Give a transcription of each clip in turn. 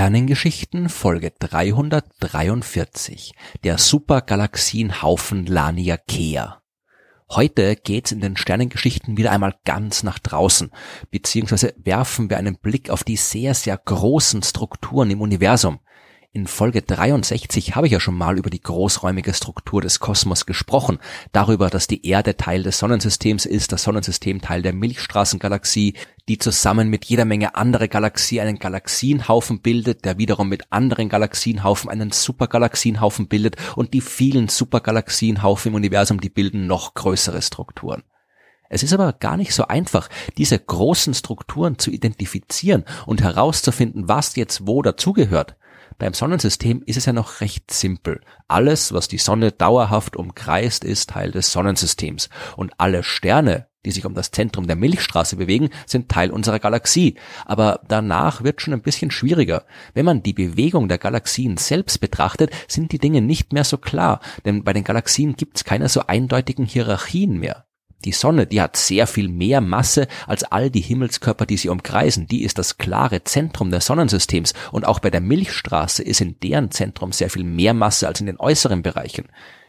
Sternengeschichten Folge 343 Der Supergalaxienhaufen Laniakea. Heute geht's in den Sternengeschichten wieder einmal ganz nach draußen, beziehungsweise werfen wir einen Blick auf die sehr, sehr großen Strukturen im Universum. In Folge 63 habe ich ja schon mal über die großräumige Struktur des Kosmos gesprochen, darüber, dass die Erde Teil des Sonnensystems ist, das Sonnensystem Teil der Milchstraßengalaxie, die zusammen mit jeder Menge andere Galaxie einen Galaxienhaufen bildet, der wiederum mit anderen Galaxienhaufen einen Supergalaxienhaufen bildet und die vielen Supergalaxienhaufen im Universum, die bilden noch größere Strukturen. Es ist aber gar nicht so einfach, diese großen Strukturen zu identifizieren und herauszufinden, was jetzt wo dazugehört. Beim Sonnensystem ist es ja noch recht simpel. Alles, was die Sonne dauerhaft umkreist, ist Teil des Sonnensystems. Und alle Sterne, die sich um das Zentrum der Milchstraße bewegen, sind Teil unserer Galaxie. Aber danach wird schon ein bisschen schwieriger. Wenn man die Bewegung der Galaxien selbst betrachtet, sind die Dinge nicht mehr so klar, denn bei den Galaxien gibt es keine so eindeutigen Hierarchien mehr. Die Sonne, die hat sehr viel mehr Masse als all die Himmelskörper, die sie umkreisen. Die ist das klare Zentrum des Sonnensystems. Und auch bei der Milchstraße ist in deren Zentrum sehr viel mehr Masse als in den äußeren Bereichen.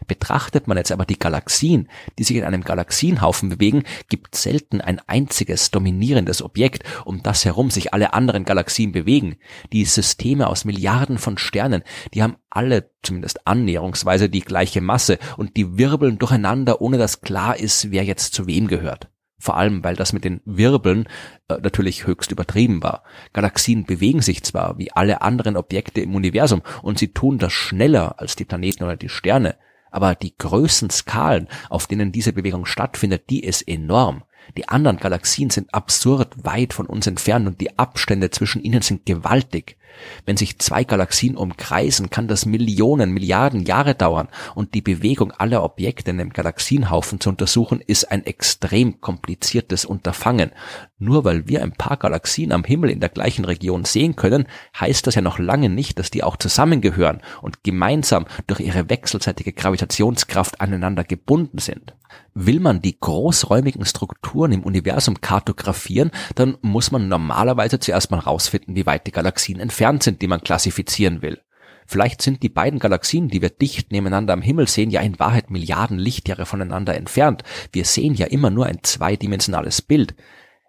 Betrachtet man jetzt aber die Galaxien, die sich in einem Galaxienhaufen bewegen, gibt selten ein einziges dominierendes Objekt, um das herum sich alle anderen Galaxien bewegen. Die Systeme aus Milliarden von Sternen, die haben alle zumindest annäherungsweise die gleiche Masse und die wirbeln durcheinander, ohne dass klar ist, wer jetzt zu wem gehört. Vor allem, weil das mit den Wirbeln äh, natürlich höchst übertrieben war. Galaxien bewegen sich zwar wie alle anderen Objekte im Universum und sie tun das schneller als die Planeten oder die Sterne, aber die Größenskalen, auf denen diese Bewegung stattfindet, die ist enorm. Die anderen Galaxien sind absurd weit von uns entfernt und die Abstände zwischen ihnen sind gewaltig. Wenn sich zwei Galaxien umkreisen, kann das Millionen, Milliarden Jahre dauern und die Bewegung aller Objekte in dem Galaxienhaufen zu untersuchen, ist ein extrem kompliziertes Unterfangen. Nur weil wir ein paar Galaxien am Himmel in der gleichen Region sehen können, heißt das ja noch lange nicht, dass die auch zusammengehören und gemeinsam durch ihre wechselseitige Gravitationskraft aneinander gebunden sind. Will man die großräumigen Strukturen im Universum kartografieren, dann muss man normalerweise zuerst mal rausfinden, wie weit die Galaxien entfernt sind, die man klassifizieren will. Vielleicht sind die beiden Galaxien, die wir dicht nebeneinander am Himmel sehen, ja in Wahrheit Milliarden Lichtjahre voneinander entfernt. Wir sehen ja immer nur ein zweidimensionales Bild.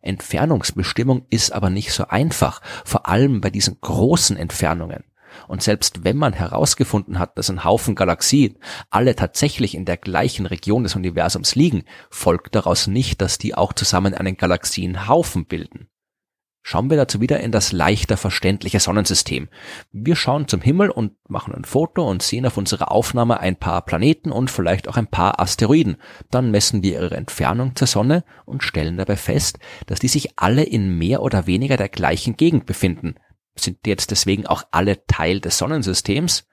Entfernungsbestimmung ist aber nicht so einfach, vor allem bei diesen großen Entfernungen. Und selbst wenn man herausgefunden hat, dass ein Haufen Galaxien alle tatsächlich in der gleichen Region des Universums liegen, folgt daraus nicht, dass die auch zusammen einen Galaxienhaufen bilden. Schauen wir dazu wieder in das leichter verständliche Sonnensystem. Wir schauen zum Himmel und machen ein Foto und sehen auf unserer Aufnahme ein paar Planeten und vielleicht auch ein paar Asteroiden. Dann messen wir ihre Entfernung zur Sonne und stellen dabei fest, dass die sich alle in mehr oder weniger der gleichen Gegend befinden. Sind jetzt deswegen auch alle Teil des Sonnensystems?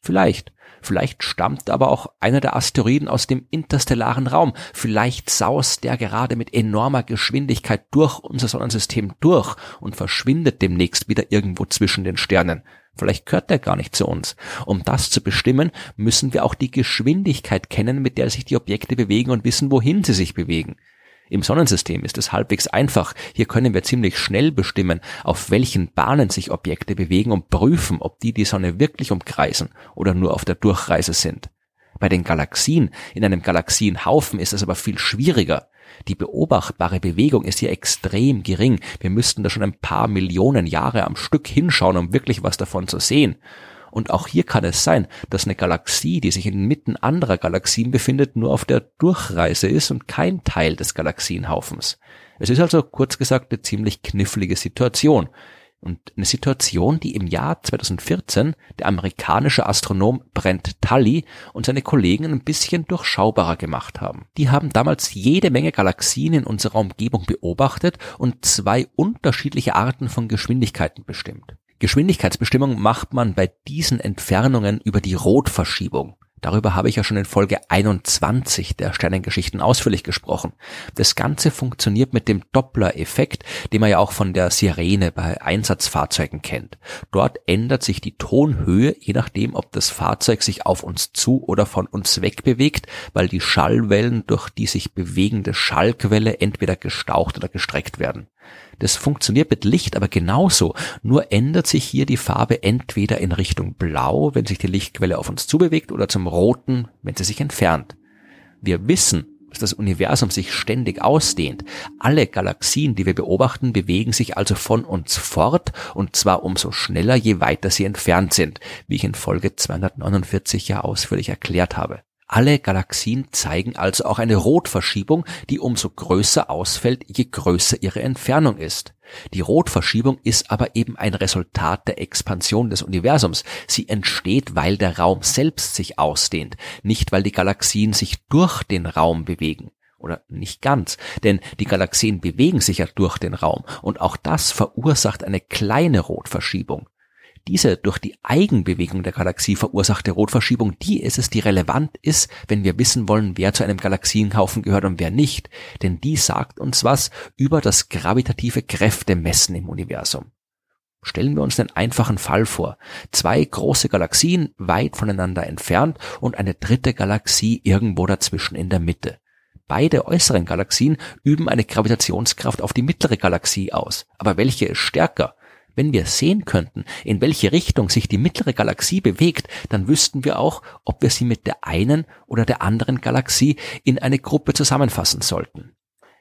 Vielleicht. Vielleicht stammt aber auch einer der Asteroiden aus dem interstellaren Raum. Vielleicht saust der gerade mit enormer Geschwindigkeit durch unser Sonnensystem durch und verschwindet demnächst wieder irgendwo zwischen den Sternen. Vielleicht gehört der gar nicht zu uns. Um das zu bestimmen, müssen wir auch die Geschwindigkeit kennen, mit der sich die Objekte bewegen und wissen, wohin sie sich bewegen. Im Sonnensystem ist es halbwegs einfach. Hier können wir ziemlich schnell bestimmen, auf welchen Bahnen sich Objekte bewegen und prüfen, ob die die Sonne wirklich umkreisen oder nur auf der Durchreise sind. Bei den Galaxien in einem Galaxienhaufen ist es aber viel schwieriger. Die beobachtbare Bewegung ist hier extrem gering. Wir müssten da schon ein paar Millionen Jahre am Stück hinschauen, um wirklich was davon zu sehen. Und auch hier kann es sein, dass eine Galaxie, die sich inmitten anderer Galaxien befindet, nur auf der Durchreise ist und kein Teil des Galaxienhaufens. Es ist also kurz gesagt eine ziemlich knifflige Situation. Und eine Situation, die im Jahr 2014 der amerikanische Astronom Brent Tully und seine Kollegen ein bisschen durchschaubarer gemacht haben. Die haben damals jede Menge Galaxien in unserer Umgebung beobachtet und zwei unterschiedliche Arten von Geschwindigkeiten bestimmt. Geschwindigkeitsbestimmung macht man bei diesen Entfernungen über die Rotverschiebung. Darüber habe ich ja schon in Folge 21 der Sternengeschichten ausführlich gesprochen. Das Ganze funktioniert mit dem Doppler-Effekt, den man ja auch von der Sirene bei Einsatzfahrzeugen kennt. Dort ändert sich die Tonhöhe, je nachdem, ob das Fahrzeug sich auf uns zu oder von uns weg bewegt, weil die Schallwellen durch die sich bewegende Schallquelle entweder gestaucht oder gestreckt werden. Das funktioniert mit Licht aber genauso, nur ändert sich hier die Farbe entweder in Richtung Blau, wenn sich die Lichtquelle auf uns zubewegt, oder zum Roten, wenn sie sich entfernt. Wir wissen, dass das Universum sich ständig ausdehnt. Alle Galaxien, die wir beobachten, bewegen sich also von uns fort, und zwar umso schneller, je weiter sie entfernt sind, wie ich in Folge 249 ja ausführlich erklärt habe. Alle Galaxien zeigen also auch eine Rotverschiebung, die umso größer ausfällt, je größer ihre Entfernung ist. Die Rotverschiebung ist aber eben ein Resultat der Expansion des Universums. Sie entsteht, weil der Raum selbst sich ausdehnt, nicht weil die Galaxien sich durch den Raum bewegen. Oder nicht ganz, denn die Galaxien bewegen sich ja durch den Raum und auch das verursacht eine kleine Rotverschiebung. Diese durch die Eigenbewegung der Galaxie verursachte Rotverschiebung, die ist es, die relevant ist, wenn wir wissen wollen, wer zu einem Galaxienhaufen gehört und wer nicht. Denn die sagt uns was über das gravitative Kräftemessen im Universum. Stellen wir uns den einfachen Fall vor. Zwei große Galaxien weit voneinander entfernt und eine dritte Galaxie irgendwo dazwischen in der Mitte. Beide äußeren Galaxien üben eine Gravitationskraft auf die mittlere Galaxie aus. Aber welche ist stärker? Wenn wir sehen könnten, in welche Richtung sich die mittlere Galaxie bewegt, dann wüssten wir auch, ob wir sie mit der einen oder der anderen Galaxie in eine Gruppe zusammenfassen sollten.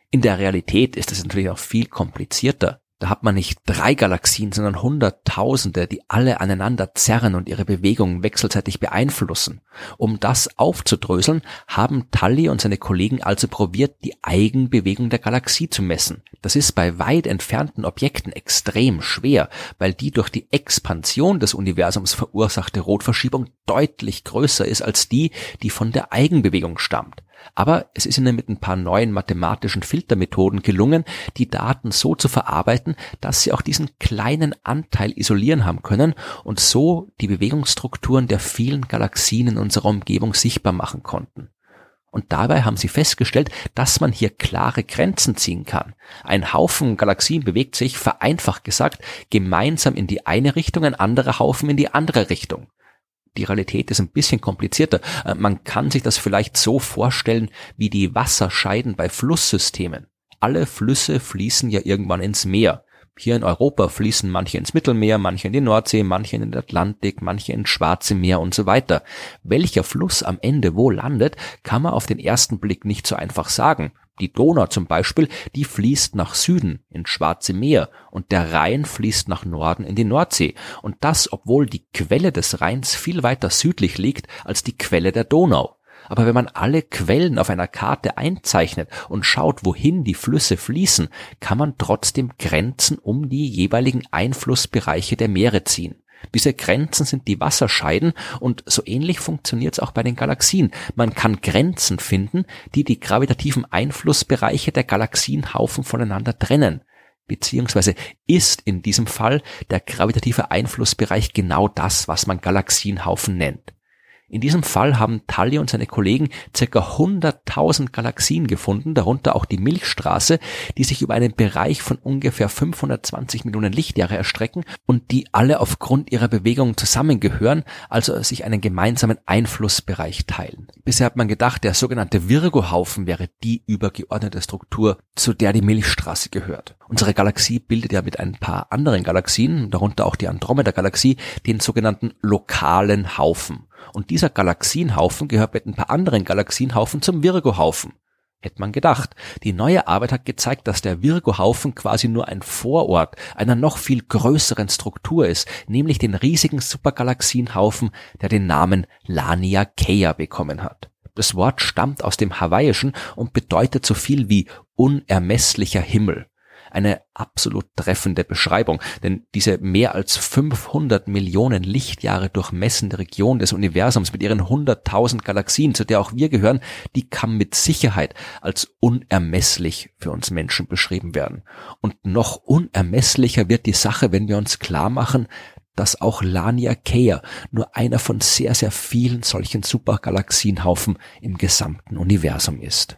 In der Realität ist es natürlich auch viel komplizierter. Da hat man nicht drei Galaxien, sondern Hunderttausende, die alle aneinander zerren und ihre Bewegungen wechselseitig beeinflussen. Um das aufzudröseln, haben Tully und seine Kollegen also probiert, die Eigenbewegung der Galaxie zu messen. Das ist bei weit entfernten Objekten extrem schwer, weil die durch die Expansion des Universums verursachte Rotverschiebung deutlich größer ist als die, die von der Eigenbewegung stammt. Aber es ist ihnen mit ein paar neuen mathematischen Filtermethoden gelungen, die Daten so zu verarbeiten, dass sie auch diesen kleinen Anteil isolieren haben können und so die Bewegungsstrukturen der vielen Galaxien in unserer Umgebung sichtbar machen konnten. Und dabei haben sie festgestellt, dass man hier klare Grenzen ziehen kann. Ein Haufen Galaxien bewegt sich, vereinfacht gesagt, gemeinsam in die eine Richtung, ein anderer Haufen in die andere Richtung die Realität ist ein bisschen komplizierter. Äh, man kann sich das vielleicht so vorstellen wie die Wasserscheiden bei Flusssystemen. Alle Flüsse fließen ja irgendwann ins Meer. Hier in Europa fließen manche ins Mittelmeer, manche in die Nordsee, manche in den Atlantik, manche ins Schwarze Meer und so weiter. Welcher Fluss am Ende wo landet, kann man auf den ersten Blick nicht so einfach sagen. Die Donau zum Beispiel, die fließt nach Süden ins Schwarze Meer und der Rhein fließt nach Norden in die Nordsee. Und das, obwohl die Quelle des Rheins viel weiter südlich liegt als die Quelle der Donau. Aber wenn man alle Quellen auf einer Karte einzeichnet und schaut, wohin die Flüsse fließen, kann man trotzdem Grenzen um die jeweiligen Einflussbereiche der Meere ziehen. Diese Grenzen sind die Wasserscheiden und so ähnlich funktioniert es auch bei den Galaxien. Man kann Grenzen finden, die die gravitativen Einflussbereiche der Galaxienhaufen voneinander trennen. Beziehungsweise ist in diesem Fall der gravitative Einflussbereich genau das, was man Galaxienhaufen nennt. In diesem Fall haben Tully und seine Kollegen ca. 100.000 Galaxien gefunden, darunter auch die Milchstraße, die sich über einen Bereich von ungefähr 520 Millionen Lichtjahre erstrecken und die alle aufgrund ihrer Bewegung zusammengehören, also sich einen gemeinsamen Einflussbereich teilen. Bisher hat man gedacht, der sogenannte Virgo-Haufen wäre die übergeordnete Struktur, zu der die Milchstraße gehört. Unsere Galaxie bildet ja mit ein paar anderen Galaxien, darunter auch die Andromeda-Galaxie, den sogenannten lokalen Haufen. Und dieser Galaxienhaufen gehört mit ein paar anderen Galaxienhaufen zum Virgo-Haufen. Hätte man gedacht. Die neue Arbeit hat gezeigt, dass der Virgo-Haufen quasi nur ein Vorort einer noch viel größeren Struktur ist, nämlich den riesigen Supergalaxienhaufen, der den Namen Lania Kea bekommen hat. Das Wort stammt aus dem Hawaiischen und bedeutet so viel wie unermesslicher Himmel eine absolut treffende Beschreibung, denn diese mehr als 500 Millionen Lichtjahre durchmessende Region des Universums mit ihren 100.000 Galaxien, zu der auch wir gehören, die kann mit Sicherheit als unermesslich für uns Menschen beschrieben werden. Und noch unermesslicher wird die Sache, wenn wir uns klar machen, dass auch Lania Kea nur einer von sehr, sehr vielen solchen Supergalaxienhaufen im gesamten Universum ist.